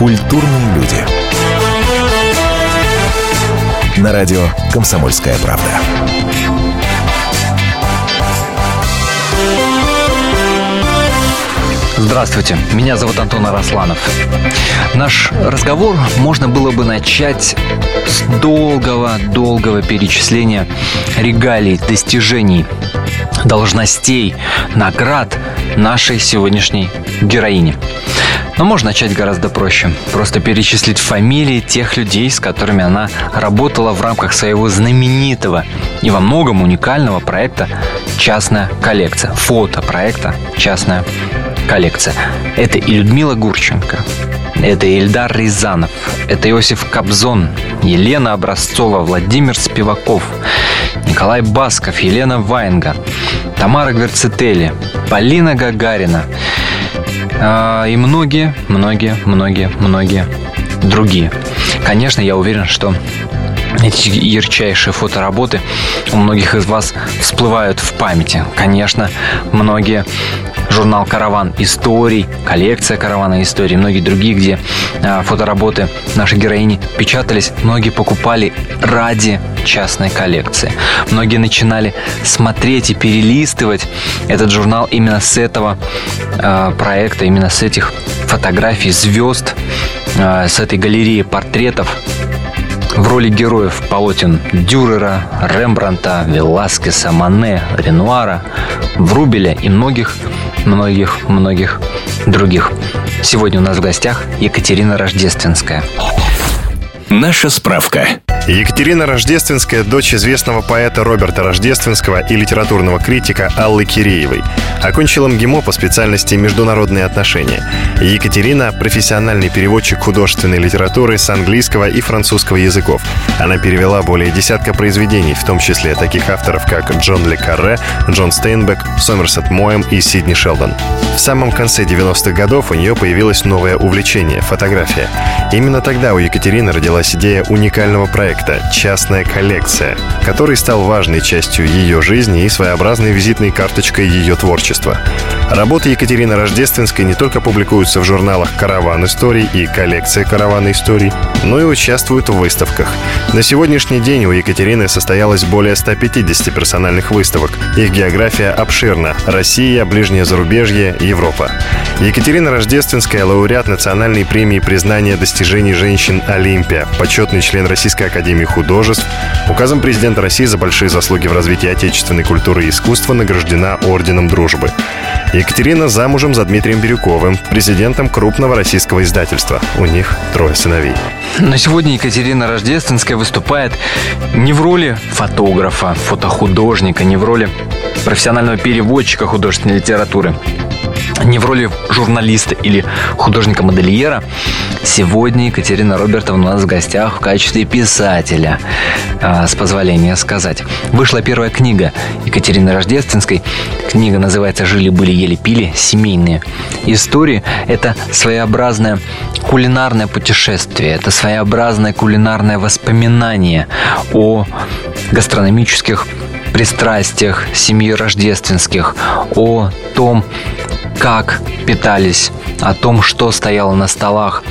Культурные люди. На радио «Комсомольская правда». Здравствуйте, меня зовут Антон Арасланов. Наш разговор можно было бы начать с долгого-долгого перечисления регалий, достижений, должностей, наград нашей сегодняшней героини. Но можно начать гораздо проще. Просто перечислить фамилии тех людей, с которыми она работала в рамках своего знаменитого и во многом уникального проекта «Частная коллекция». Фото проекта «Частная коллекция. Это и Людмила Гурченко, это Ильдар Рязанов, это Иосиф Кобзон, Елена Образцова, Владимир Спиваков, Николай Басков, Елена Ваенга, Тамара Гверцетели, Полина Гагарина и многие, многие, многие, многие другие. Конечно, я уверен, что эти ярчайшие фотоработы у многих из вас всплывают в памяти. Конечно, многие журнал «Караван историй», коллекция «Каравана историй», многие другие, где а, фотоработы нашей героини печатались, многие покупали ради частной коллекции. Многие начинали смотреть и перелистывать этот журнал именно с этого э, проекта, именно с этих фотографий звезд, э, с этой галереи портретов в роли героев полотен Дюрера, Рембранта, Веласкеса, Мане, Ренуара, Врубеля и многих многих-многих других. Сегодня у нас в гостях Екатерина Рождественская. Наша справка. Екатерина Рождественская – дочь известного поэта Роберта Рождественского и литературного критика Аллы Киреевой. Окончила МГИМО по специальности «Международные отношения». Екатерина – профессиональный переводчик художественной литературы с английского и французского языков. Она перевела более десятка произведений, в том числе таких авторов, как Джон Ле Карре, Джон Стейнбек, Сомерсет Моэм и Сидни Шелдон. В самом конце 90-х годов у нее появилось новое увлечение – фотография. Именно тогда у Екатерины родилась идея уникального проекта «Частная коллекция», который стал важной частью ее жизни и своеобразной визитной карточкой ее творчества. Работы Екатерины Рождественской не только публикуются в журналах «Караван историй» и «Коллекция каравана историй», но и участвуют в выставках. На сегодняшний день у Екатерины состоялось более 150 персональных выставок. Их география обширна – Россия, Ближнее зарубежье, Европа. Екатерина Рождественская – лауреат национальной премии признания достижений женщин «Олимпия», почетный член Российской академии художеств. Указом президента России за большие заслуги в развитии отечественной культуры и искусства награждена Орденом Дружбы. Екатерина замужем за Дмитрием Бирюковым, президентом крупного российского издательства. У них трое сыновей. На сегодня Екатерина Рождественская выступает не в роли фотографа, фотохудожника, не в роли профессионального переводчика художественной литературы не в роли журналиста или художника-модельера. Сегодня Екатерина Робертовна у нас в гостях в качестве писателя, а, с позволения сказать. Вышла первая книга Екатерины Рождественской. Книга называется «Жили-были, ели-пили. Семейные истории». Это своеобразное кулинарное путешествие, это своеобразное кулинарное воспоминание о гастрономических пристрастиях семьи рождественских, о том, как питались, о том, что стояло на столах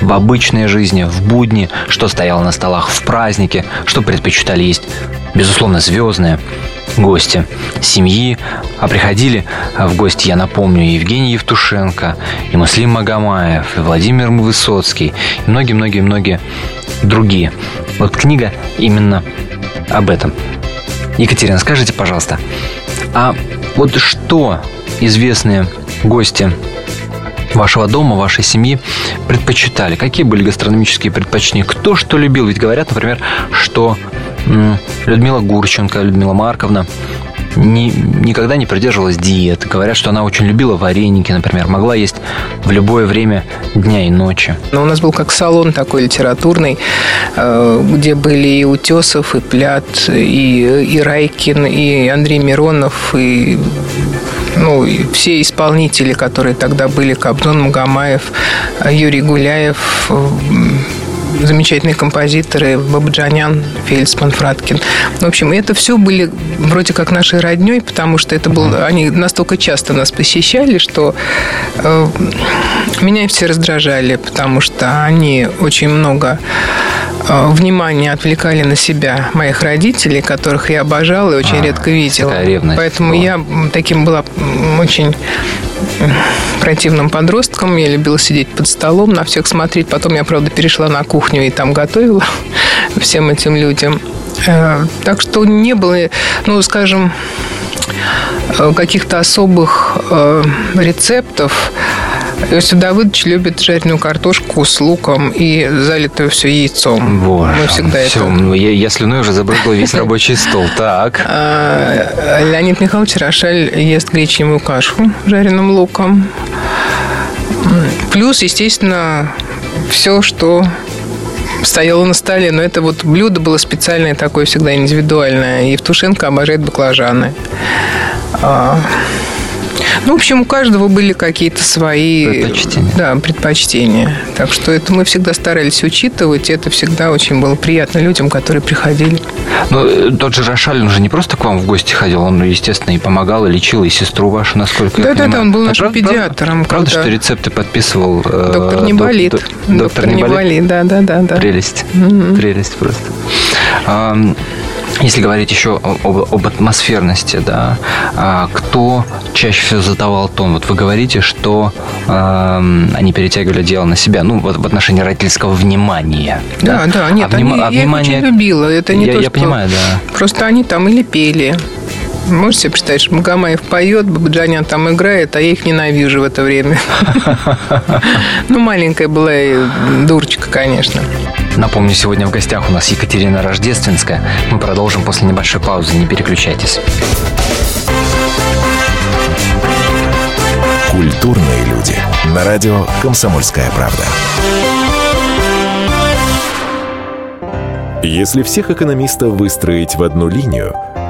в обычной жизни, в будни, что стояло на столах в празднике, что предпочитали есть, безусловно, звездные гости семьи, а приходили в гости, я напомню, Евгений Евтушенко, и Муслим Магомаев, и Владимир Высоцкий, и многие-многие-многие другие. Вот книга именно об этом. Екатерина, скажите, пожалуйста, а вот что известные гости вашего дома, вашей семьи предпочитали? Какие были гастрономические предпочтения? Кто что любил? Ведь говорят, например, что Людмила Гурченко, Людмила Марковна не, никогда не придерживалась диеты. Говорят, что она очень любила вареники, например, могла есть в любое время дня и ночи. Но у нас был как салон такой литературный, э, где были и Утесов, и Плят, и, и Райкин, и Андрей Миронов, и ну, все исполнители, которые тогда были, Кобзон Магомаев, Юрий Гуляев, замечательные композиторы Бабаджанян, Фельдсман, Фраткин. В общем, это все были вроде как нашей родней, потому что это был, они настолько часто нас посещали, что э, меня все раздражали, потому что они очень много э, внимания отвлекали на себя моих родителей, которых я обожала и очень а, редко видела. Поэтому была. я таким была очень противным подростком. Я любила сидеть под столом, на всех смотреть. Потом я, правда, перешла на кухню и там готовила всем этим людям. Э, так что не было, ну, скажем, э, каких-то особых рецептов. Давыдович любит жареную картошку с луком и залитую все яйцом. Боже, Мы всегда все, это... Ну, я, я слюной уже забрызгал весь рабочий стол. Так. А, Леонид Михайлович Рошаль ест гречневую кашу жареным луком. Плюс, естественно, все, что стояло на столе, но это вот блюдо было специальное такое, всегда индивидуальное. И Евтушенко обожает баклажаны. А, ну, в общем, у каждого были какие-то свои предпочтения. Да, предпочтения. Так что это мы всегда старались учитывать. Это всегда очень было приятно людям, которые приходили. Ну, э, тот же Рошаль, он же не просто к вам в гости ходил, он, естественно, и помогал, и лечил, и сестру вашу, насколько да, я да, понимаю. Да, да, он был нашим правда, педиатром. Правда, когда... что рецепты подписывал... Э, доктор не болит. Доктор, доктор не болит, да, да, да. да. Прелесть. Mm-hmm. Прелесть просто. Если говорить еще об, об атмосферности, да, а кто чаще всего задавал тон? Вот вы говорите, что э, они перетягивали дело на себя, ну, вот в отношении родительского внимания. Да, да, да нет, а они, а внимание... я их очень любила. Это не я, то, я что... понимаю, да. Просто они там или пели, Можете себе представить, что Магомаев поет, Бабаджанян там играет, а я их ненавижу в это время. Ну, маленькая была и дурочка, конечно. Напомню, сегодня в гостях у нас Екатерина Рождественская. Мы продолжим после небольшой паузы. Не переключайтесь. Культурные люди. На радио «Комсомольская правда». Если всех экономистов выстроить в одну линию,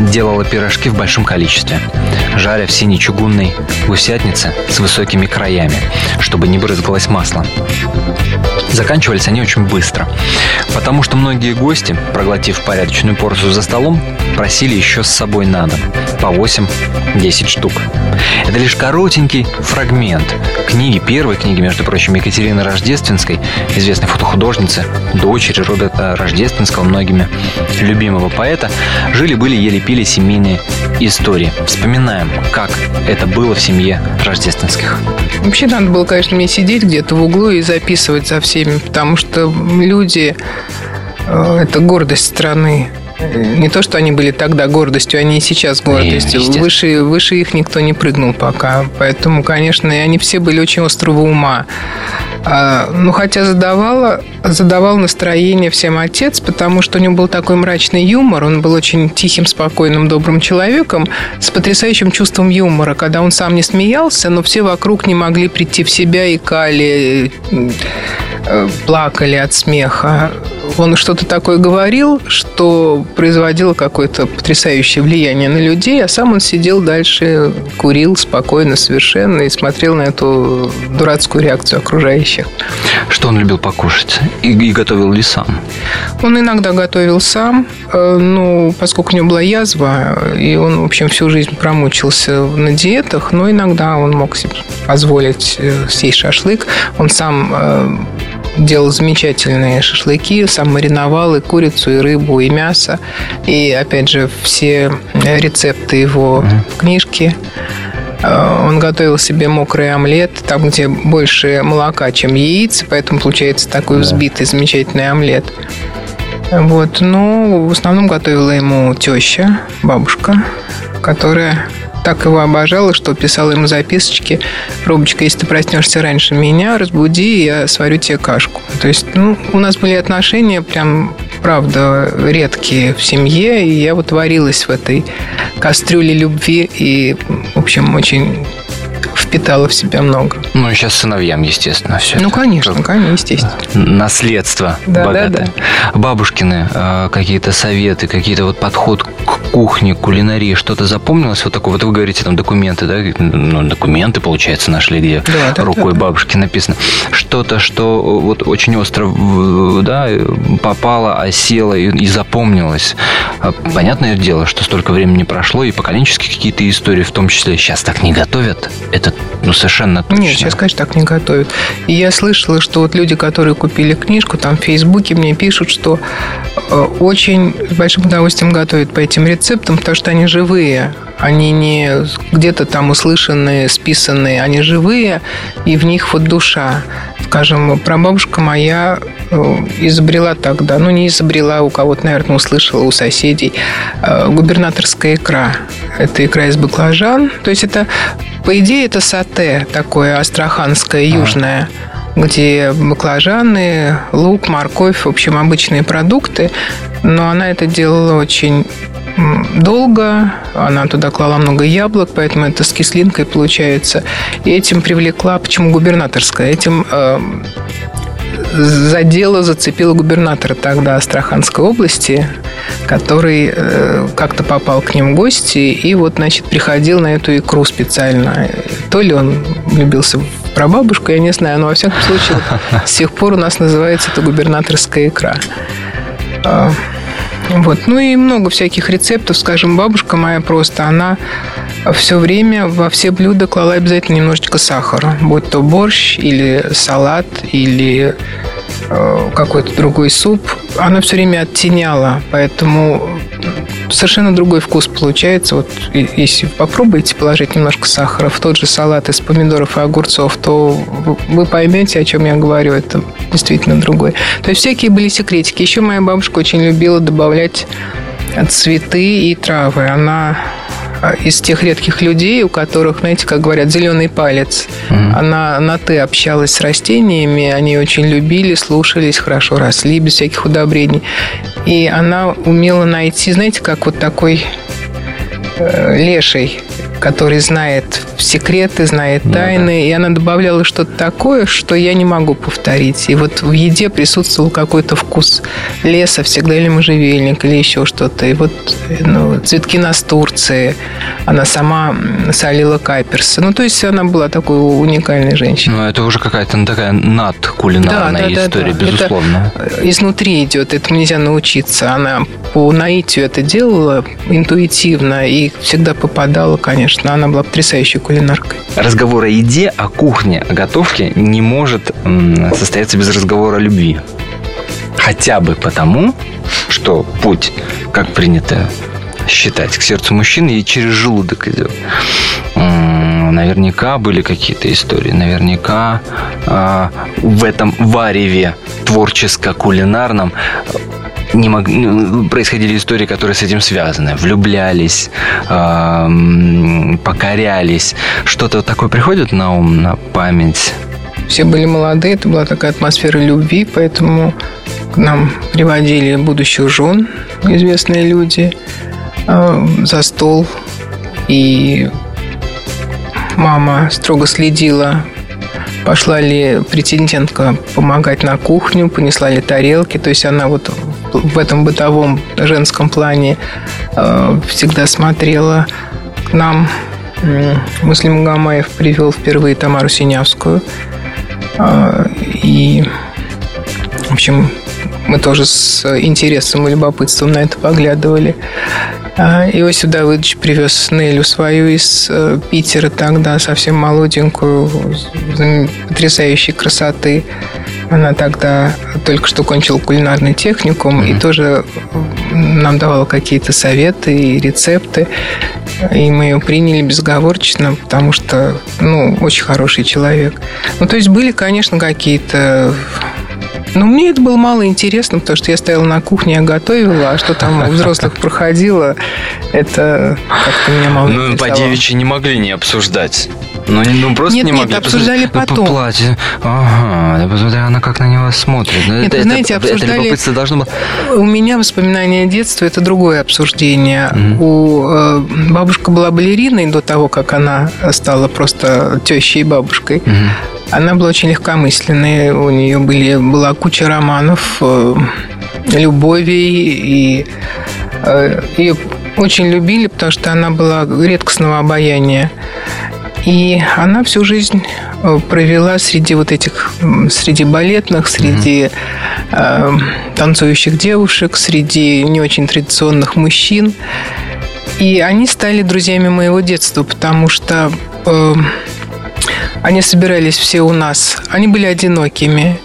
делала пирожки в большом количестве, жаря в синей чугунной гусятнице с высокими краями, чтобы не брызгалось масло. Заканчивались они очень быстро, потому что многие гости, проглотив порядочную порцию за столом, просили еще с собой на дом по 8-10 штук. Это лишь коротенький фрагмент книги, первой книги, между прочим, Екатерины Рождественской, известной фотохудожницы, дочери рода Рождественского, многими любимого поэта, жили-были, ели-пили семейные истории. Вспоминаем, как это было в семье Рождественских. Вообще надо было, конечно, мне сидеть где-то в углу и записывать за всеми, потому что люди э, – это гордость страны. Не то, что они были тогда гордостью, они и сейчас гордостью. Не, выше, выше их никто не прыгнул пока. Поэтому, конечно, и они все были очень острого ума. А, ну, хотя задавала, задавал настроение всем отец, потому что у него был такой мрачный юмор. Он был очень тихим, спокойным, добрым человеком с потрясающим чувством юмора. Когда он сам не смеялся, но все вокруг не могли прийти в себя и кали, э, плакали от смеха он что-то такое говорил, что производило какое-то потрясающее влияние на людей, а сам он сидел дальше, курил спокойно совершенно и смотрел на эту дурацкую реакцию окружающих. Что он любил покушать? И, и готовил ли сам? Он иногда готовил сам, э, ну, поскольку у него была язва, и он, в общем, всю жизнь промучился на диетах, но иногда он мог себе позволить э, съесть шашлык. Он сам э, делал замечательные шашлыки, сам мариновал и курицу, и рыбу, и мясо. И, опять же, все рецепты его в книжке. Э, он готовил себе мокрый омлет, там, где больше молока, чем яиц, поэтому получается такой да. взбитый замечательный омлет. Вот, но в основном готовила ему теща, бабушка, которая так его обожала, что писала ему записочки. Робочка, если ты проснешься раньше меня, разбуди, я сварю тебе кашку. То есть, ну, у нас были отношения прям, правда, редкие в семье, и я вот варилась в этой кастрюле любви, и, в общем, очень впитала в себя много. Ну, и сейчас сыновьям, естественно, все Ну, это. конечно, конечно, естественно. Наследство да, богатое. Да, да. Бабушкины э, какие-то советы, какие-то вот подход к кухне, кулинарии, что-то запомнилось вот такое? Вот вы говорите, там, документы, да? Ну, документы, получается, нашли, где да, рукой да. бабушки написано. Что-то, что вот очень остро, да, попало, осело и, и запомнилось. А, понятное дело, что столько времени прошло, и поколенческие какие-то истории, в том числе, сейчас так не готовят. Это ну, совершенно точно. Нет, сейчас, конечно, так не готовят. И я слышала, что вот люди, которые купили книжку, там в Фейсбуке мне пишут, что э, очень с большим удовольствием готовят по этим рецептам, потому что они живые. Они не где-то там услышанные, списанные, они живые, и в них вот душа. Скажем, прабабушка моя э, изобрела тогда, ну не изобрела, у кого-то, наверное, услышала, у соседей, э, губернаторская икра. Это икра из баклажан. То есть это, по идее, это сате такое астраханское, южное. Где баклажаны, лук, морковь, в общем, обычные продукты. Но она это делала очень долго, она туда клала много яблок, поэтому это с кислинкой получается. И этим привлекла, почему губернаторская, этим э, задела, зацепила губернатора тогда Астраханской области, который э, как-то попал к ним в гости и вот, значит, приходил на эту икру специально. То ли он влюбился в прабабушку, я не знаю, но во всяком случае с тех пор у нас называется это губернаторская икра. Вот. Ну и много всяких рецептов. Скажем, бабушка моя просто, она все время во все блюда клала обязательно немножечко сахара. Будь то борщ или салат, или Э, какой-то другой суп, она все время оттеняла, поэтому совершенно другой вкус получается. Вот если попробуете положить немножко сахара в тот же салат из помидоров и огурцов, то вы поймете, о чем я говорю. Это действительно другой. То есть всякие были секретики. Еще моя бабушка очень любила добавлять цветы и травы. Она из тех редких людей, у которых, знаете, как говорят, зеленый палец. Mm-hmm. Она на «ты» общалась с растениями, они очень любили, слушались, хорошо росли, без всяких удобрений. И она умела найти, знаете, как вот такой э, леший который знает секреты, знает тайны, да, да. и она добавляла что-то такое, что я не могу повторить. И вот в еде присутствовал какой-то вкус леса всегда, или можжевельник, или еще что-то. И вот ну, цветки настурции, она сама солила каперсы. Ну, то есть она была такой уникальной женщиной. Ну, это уже какая-то ну, такая надкулинарная да, да, история, да, да. безусловно. Это изнутри идет, этому нельзя научиться. Она по наитию это делала интуитивно и всегда попадала, конечно, конечно, она была потрясающей кулинаркой. Разговор о еде, о кухне, о готовке не может состояться без разговора о любви. Хотя бы потому, что путь, как принято считать, к сердцу мужчины и через желудок идет. Наверняка были какие-то истории. Наверняка а, в этом вареве творческо-кулинарном не мог, ну, происходили истории, которые с этим связаны. Влюблялись, э, покорялись. Что-то такое приходит на ум, на память? Все были молодые, это была такая атмосфера любви, поэтому к нам приводили будущих жен, известные люди, э, за стол. И мама строго следила пошла ли претендентка помогать на кухню, понесла ли тарелки. То есть она вот в этом бытовом женском плане э, всегда смотрела к нам. Муслим Гамаев привел впервые Тамару Синявскую. Э, и, в общем, мы тоже с интересом и любопытством на это поглядывали. А, Иосиф Давыдович привез Нелю свою из э, Питера тогда, совсем молоденькую, потрясающей красоты. Она тогда только что кончила кулинарный техникум mm-hmm. и тоже нам давала какие-то советы и рецепты. И мы ее приняли безоговорочно, потому что, ну, очень хороший человек. Ну, то есть были, конечно, какие-то ну, мне это было мало интересно, потому что я стояла на кухне, я готовила, а что там у взрослых проходило, это как-то меня мало Ну, по девичьи не могли не обсуждать. Ну, ну просто нет, не нет, могли. обсуждали Ну, потом. По платье. Ага, да посмотри, она как на него смотрит. Ну, Нет, это, вы знаете, это, это обсуждали- любопытство должно быть. У меня воспоминания детства это другое обсуждение. У э, бабушка была балериной до того, как она стала просто тещей и бабушкой. Она была очень легкомысленной. У нее были, была куча романов, э, любовей и э, ее очень любили, потому что она была редкостного обаяния. И она всю жизнь э, провела среди вот этих, среди балетных, среди э, танцующих девушек, среди не очень традиционных мужчин. И они стали друзьями моего детства, потому что э, они собирались все у нас. Они были одинокими.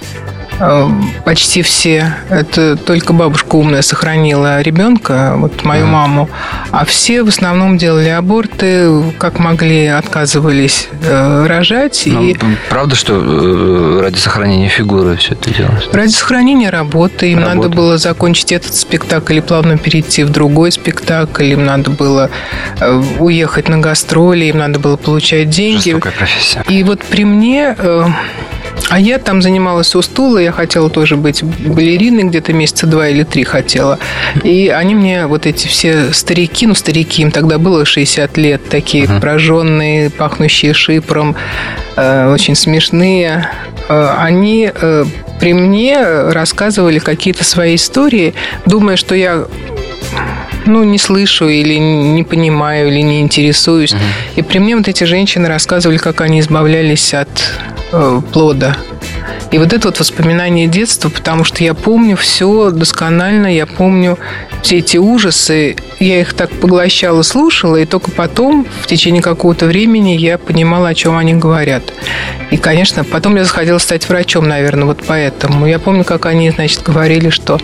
Э, Почти все. Это только бабушка умная сохранила ребенка, вот мою маму. А все в основном делали аборты, как могли, отказывались э, рожать. Ну, и правда, что э, ради сохранения фигуры все это делалось? Ради сохранения работы им Работы. надо было закончить этот спектакль и плавно перейти в другой спектакль. Им надо было э, уехать на гастроли, им надо было получать деньги. Жестокая профессия. И вот при мне... э, а я там занималась у стула, я хотела тоже быть балериной, где-то месяца два или три хотела. И они мне, вот эти все старики, ну, старики, им тогда было 60 лет, такие прожженные, пахнущие шипром, э, очень смешные, э, они э, при мне рассказывали какие-то свои истории, думая, что я ну, не слышу или не понимаю, или не интересуюсь. И при мне вот эти женщины рассказывали, как они избавлялись от плода. И вот это вот воспоминание детства, потому что я помню все досконально, я помню все эти ужасы, я их так поглощала, слушала, и только потом, в течение какого-то времени, я понимала, о чем они говорят. И, конечно, потом я захотела стать врачом, наверное, вот поэтому. Я помню, как они, значит, говорили, что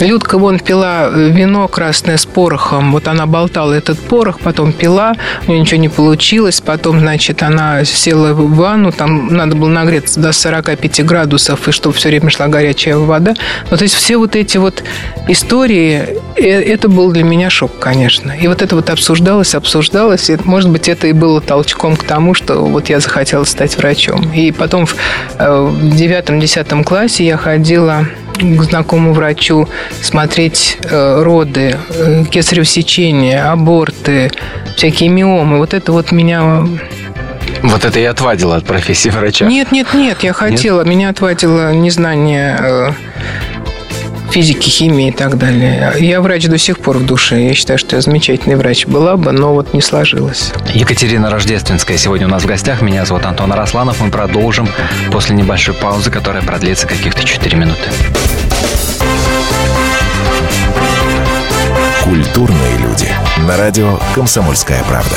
Людка вон пила вино красное с порохом, вот она болтала этот порох, потом пила, у нее ничего не получилось, потом, значит, она села в ванну, там надо было нагреться до 45 градусов, и чтобы все время шла горячая вода. Ну, то есть все вот эти вот истории, э, это был для меня шок, конечно. И вот это вот обсуждалось, обсуждалось, и, может быть, это и было толчком к тому, что вот я захотела стать врачом. И потом в э, девятом-десятом классе я ходила к знакомому врачу смотреть э, роды, кесарево сечение, аборты, всякие миомы. Вот это вот меня... Вот это и отвадило от профессии врача. Нет, нет, нет, я хотела. Меня отвадило незнание э, физики, химии и так далее. Я врач до сих пор в душе. Я считаю, что я замечательный врач была бы, но вот не сложилось. Екатерина Рождественская сегодня у нас в гостях. Меня зовут Антон Арасланов. Мы продолжим после небольшой паузы, которая продлится каких-то 4 минуты. Культурные люди. На радио «Комсомольская правда».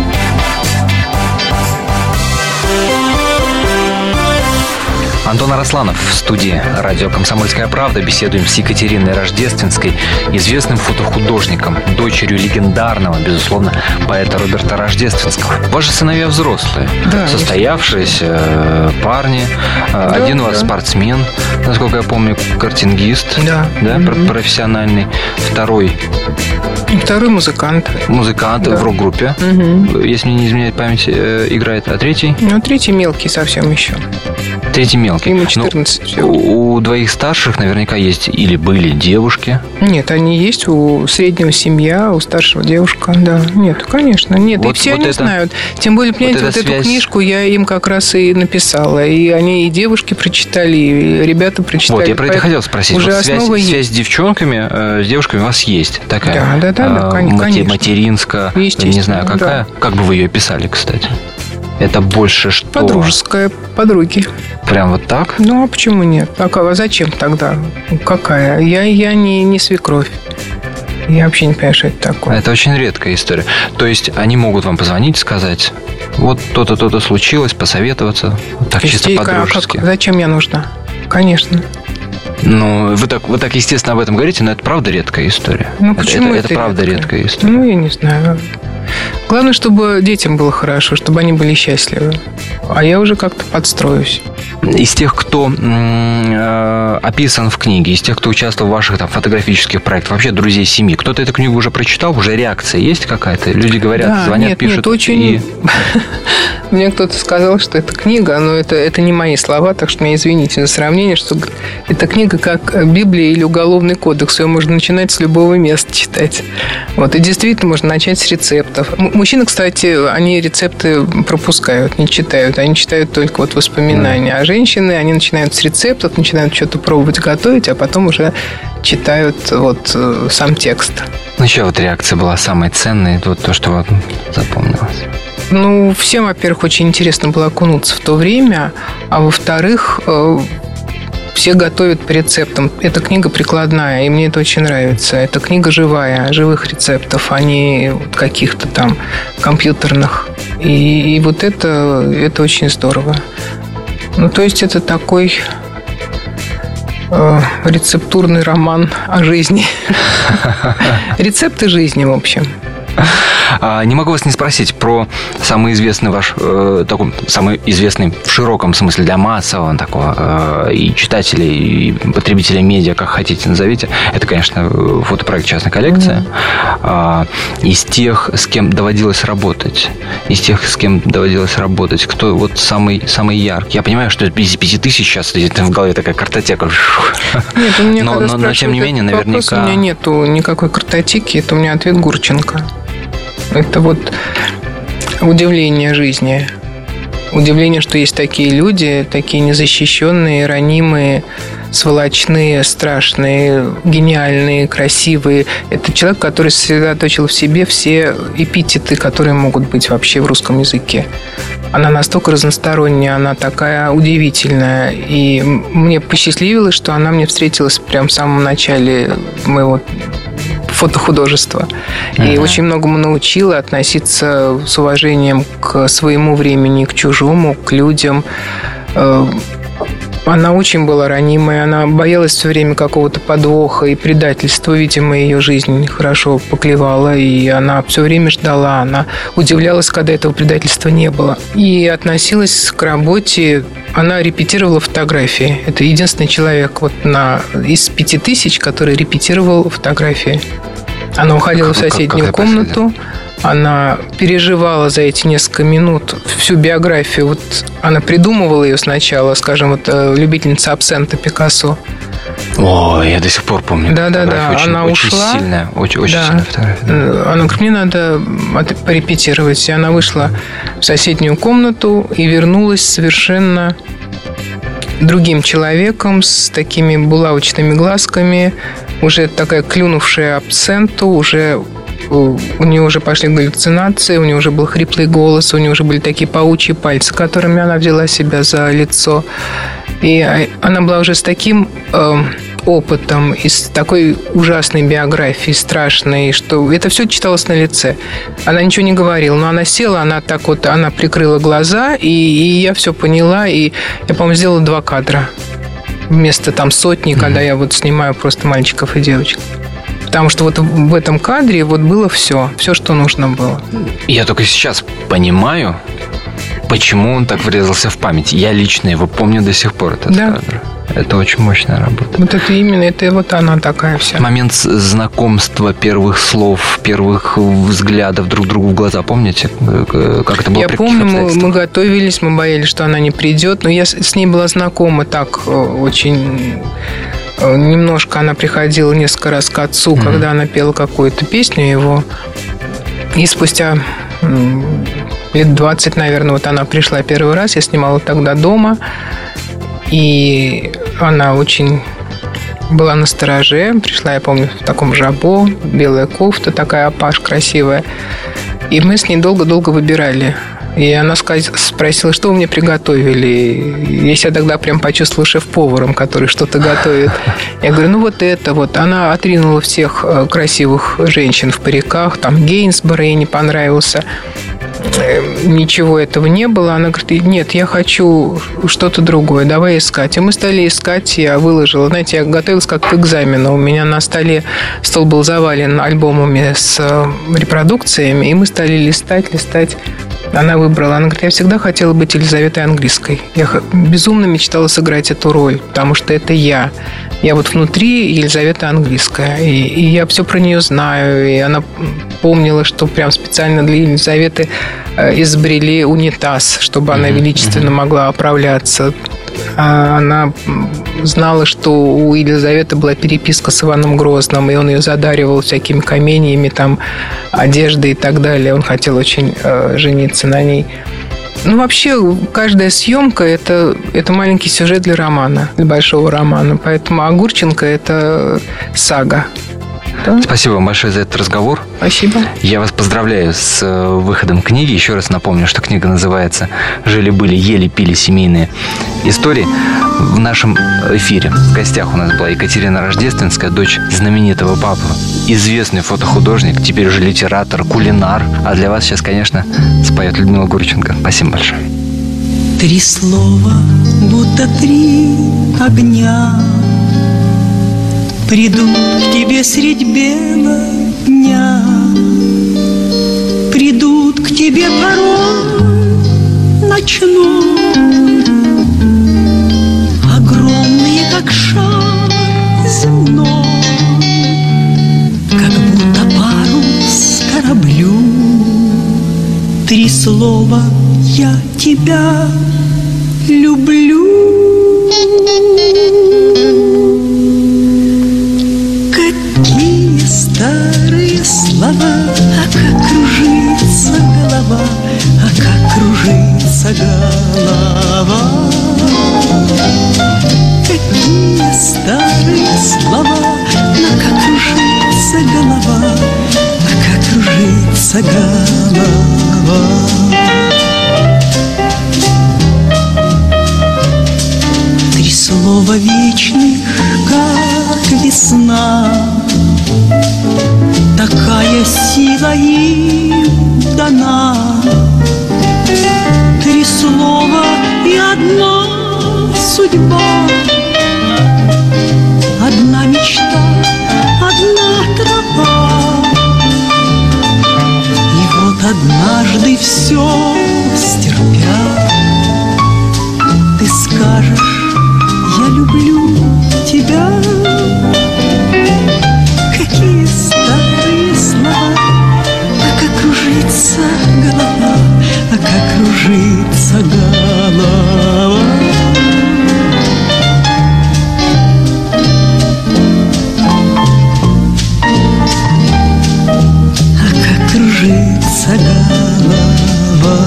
Антон Арасланов в студии радио «Комсомольская правда». Беседуем с Екатериной Рождественской, известным фотохудожником, дочерью легендарного, безусловно, поэта Роберта Рождественского. Ваши сыновья взрослые, Да, состоявшиеся э, парни. Э, Один у вас да. спортсмен, насколько я помню, картингист. Да. Да, пр- профессиональный. Второй И Второй музыкант. музыкант Да. в рок-группе. Мгм. Если мне не изменяет память, э, играет. А третий? Ну, третий мелкий совсем еще. Третий мелкий. Ему 14 ну, у, у двоих старших наверняка есть или были девушки. Нет, они есть. У среднего семья, у старшего девушка, да. Нет, конечно. Нет, вот, и все вот они это, знают. Тем более, понимаете, вот, вот связь... эту книжку я им как раз и написала. И они и девушки прочитали, и ребята прочитали. Вот, я про это хотел спросить. Уже вот связь, есть. связь с девчонками, э, с девушками у вас есть такая? Да, да, да, да э, конечно. Материнская, не знаю, какая. Да. Как бы вы ее писали, кстати? Это больше что? Подружеская, подруги. Прям вот так? Ну, а почему нет? А, а зачем тогда? Какая? Я, я не, не свекровь. Я вообще не понимаю, что это такое. Это очень редкая история. То есть они могут вам позвонить, сказать, вот то-то, то-то случилось, посоветоваться. Так чисто по-дружески. Как, зачем я нужна? Конечно. Ну, вы так, вы так, естественно, об этом говорите, но это правда редкая история. Ну, почему это, это, это правда редкая история? Ну, я не знаю. Главное, чтобы детям было хорошо, чтобы они были счастливы. А я уже как-то подстроюсь. Из тех, кто э, описан в книге, из тех, кто участвовал в ваших там, фотографических проектах, вообще друзей семьи, кто-то эту книгу уже прочитал, уже реакция есть какая-то? Люди говорят, да, звонят, нет, пишут. Нет, очень... И... Мне кто-то сказал, что это книга, но это, это не мои слова, так что меня извините за сравнение, что эта книга как Библия или Уголовный кодекс. Ее можно начинать с любого места читать. Вот. И действительно можно начать с рецептов. Мужчины, кстати, они рецепты пропускают, не читают. Они читают только вот воспоминания. А женщины, они начинают с рецептов, начинают что-то пробовать готовить, а потом уже читают вот э, сам текст. Ну, еще вот реакция была самой ценной, вот то, что вот запомнилось. Ну, всем, во-первых, очень интересно было окунуться в то время, а во-вторых, э, все готовят по рецептам. Эта книга прикладная, и мне это очень нравится. Эта книга живая, живых рецептов, а не каких-то там компьютерных. И, и вот это, это очень здорово. Ну, то есть это такой э, рецептурный роман о жизни. Рецепты жизни, в общем. А, не могу вас не спросить про самый известный ваш, э, такой, самый известный в широком смысле для массового такого э, и читателей, и потребителей медиа, как хотите назовите. Это, конечно, фотопроект «Частная коллекция». Mm-hmm. Из тех, с кем доводилось работать, из тех, с кем доводилось работать, кто вот самый, самый яркий? Я понимаю, что из пяти тысяч сейчас в голове такая картотека. Нет, у меня, но, но, но тем не менее, наверняка... Вопрос, у меня нету никакой картотеки, это у меня ответ Гурченко. Это вот удивление жизни. Удивление, что есть такие люди, такие незащищенные, ранимые, сволочные, страшные, гениальные, красивые. Это человек, который сосредоточил в себе все эпитеты, которые могут быть вообще в русском языке. Она настолько разносторонняя, она такая удивительная. И мне посчастливилось, что она мне встретилась прямо в самом начале моего фотохудожества. Uh-huh. И очень многому научила относиться с уважением к своему времени, к чужому, к людям. Э, она очень была ранимая, она боялась все время какого-то подвоха и предательства. Видимо, ее жизнь хорошо поклевала, и она все время ждала. Она удивлялась, когда этого предательства не было. И относилась к работе она репетировала фотографии. Это единственный человек вот на, из пяти тысяч, который репетировал фотографии. Она уходила как, в соседнюю как, как комнату. Она переживала за эти несколько минут всю биографию. Вот она придумывала ее сначала, скажем, вот э, любительница абсента Пикассо. О, я до сих пор помню. Да, да, да. Очень, она очень ушла. Сильная, очень, очень да. сильная фотография. Да. Она говорит, мне надо порепетировать. И она вышла в соседнюю комнату и вернулась совершенно другим человеком с такими булавочными глазками, уже такая клюнувшая абсенту, уже у нее уже пошли галлюцинации, у нее уже был хриплый голос, у нее уже были такие паучьи пальцы, которыми она взяла себя за лицо. И а, она была уже с таким э, опытом, из такой ужасной биографии, страшной, что это все читалось на лице. Она ничего не говорила, но она села, она так вот, она прикрыла глаза, и, и я все поняла, и я, по-моему, сделала два кадра вместо там сотни, mm-hmm. когда я вот снимаю просто мальчиков и девочек. Потому что вот в этом кадре вот было все, все, что нужно было. Я только сейчас понимаю, почему он так врезался в память. Я лично его помню до сих пор, этот да. кадр. Это очень мощная работа. Вот это именно, это вот она такая вся. Момент знакомства, первых слов, первых взглядов друг другу в глаза. Помните, как это было? Я помню, мы, мы готовились, мы боялись, что она не придет, но я с ней была знакома так э, очень э, немножко она приходила несколько раз к отцу, mm-hmm. когда она пела какую-то песню его. И спустя лет 20, наверное, вот она пришла первый раз. Я снимала тогда дома. И она очень была на стороже. Пришла, я помню, в таком жабо, белая кофта такая, апаш красивая. И мы с ней долго-долго выбирали. И она спросила, что вы мне приготовили. Я себя тогда прям почувствовала шеф-поваром, который что-то готовит. Я говорю, ну вот это вот. Она отринула всех э, красивых женщин в париках. Там Гейнсборо ей не понравился. Эм, ничего этого не было. Она говорит, нет, я хочу что-то другое, давай искать. И мы стали искать, я выложила. Знаете, я готовилась как к экзамену. У меня на столе стол был завален альбомами с э, репродукциями, и мы стали листать, листать. Она выбрала. Она говорит, я всегда хотела быть Елизаветой Английской. Я безумно мечтала сыграть эту роль, потому что это я. Я вот внутри Елизавета Английская. И, и я все про нее знаю. И она помнила, что прям специально для Елизаветы э, изобрели унитаз, чтобы она величественно могла оправляться. А она знала, что у Елизаветы была переписка с Иваном Грозным, и он ее задаривал всякими каменьями, там, одеждой и так далее. Он хотел очень э, жениться на ней. Ну, вообще, каждая съемка это, это маленький сюжет для романа, для большого романа. Поэтому Огурченко это сага. Да? Спасибо вам большое за этот разговор. Спасибо. Я вас поздравляю с э, выходом книги. Еще раз напомню, что книга называется «Жили-были, ели-пили семейные истории». В нашем эфире в гостях у нас была Екатерина Рождественская, дочь знаменитого папы, известный фотохудожник, теперь уже литератор, кулинар. А для вас сейчас, конечно, споет Людмила Гурченко. Спасибо большое. Три слова, будто три огня Придут к тебе средь бела дня, Придут к тебе порой ночной, Огромные, как шар земной, Как будто парус кораблю. Три слова «Я тебя люблю» слова, а как кружится голова, а как кружится голова. Какие старые слова, но как кружится голова, а как кружится голова. Три слова вечных, как весна, Такая сила им дана. Три слова и одна судьба. Одна мечта, одна тропа. И вот однажды все голова. А как кружится голова.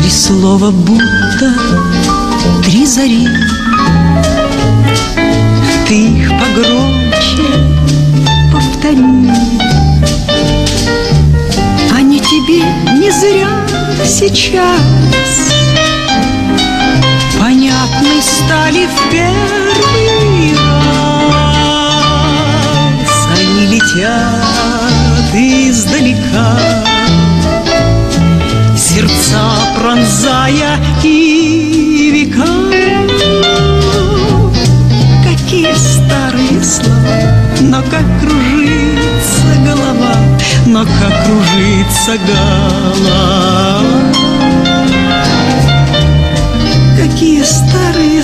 Три слова будто сейчас Понятны стали в первый раз. Они летят издалека. Сердца пронзая и века. Какие старые слова. Но как кружится голова, но как кружится голова.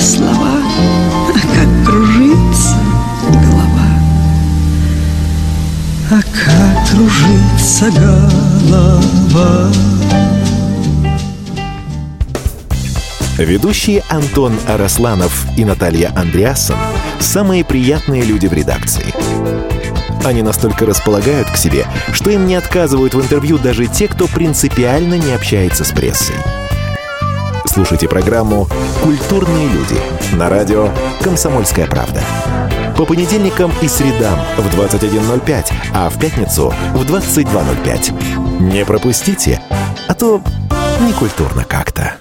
Слова, а как кружится голова. А как кружится голова. Ведущие Антон Арасланов и Наталья Андреасон – самые приятные люди в редакции. Они настолько располагают к себе, что им не отказывают в интервью даже те, кто принципиально не общается с прессой. Слушайте программу «Культурные люди» на радио «Комсомольская правда». По понедельникам и средам в 21.05, а в пятницу в 22.05. Не пропустите, а то некультурно как-то.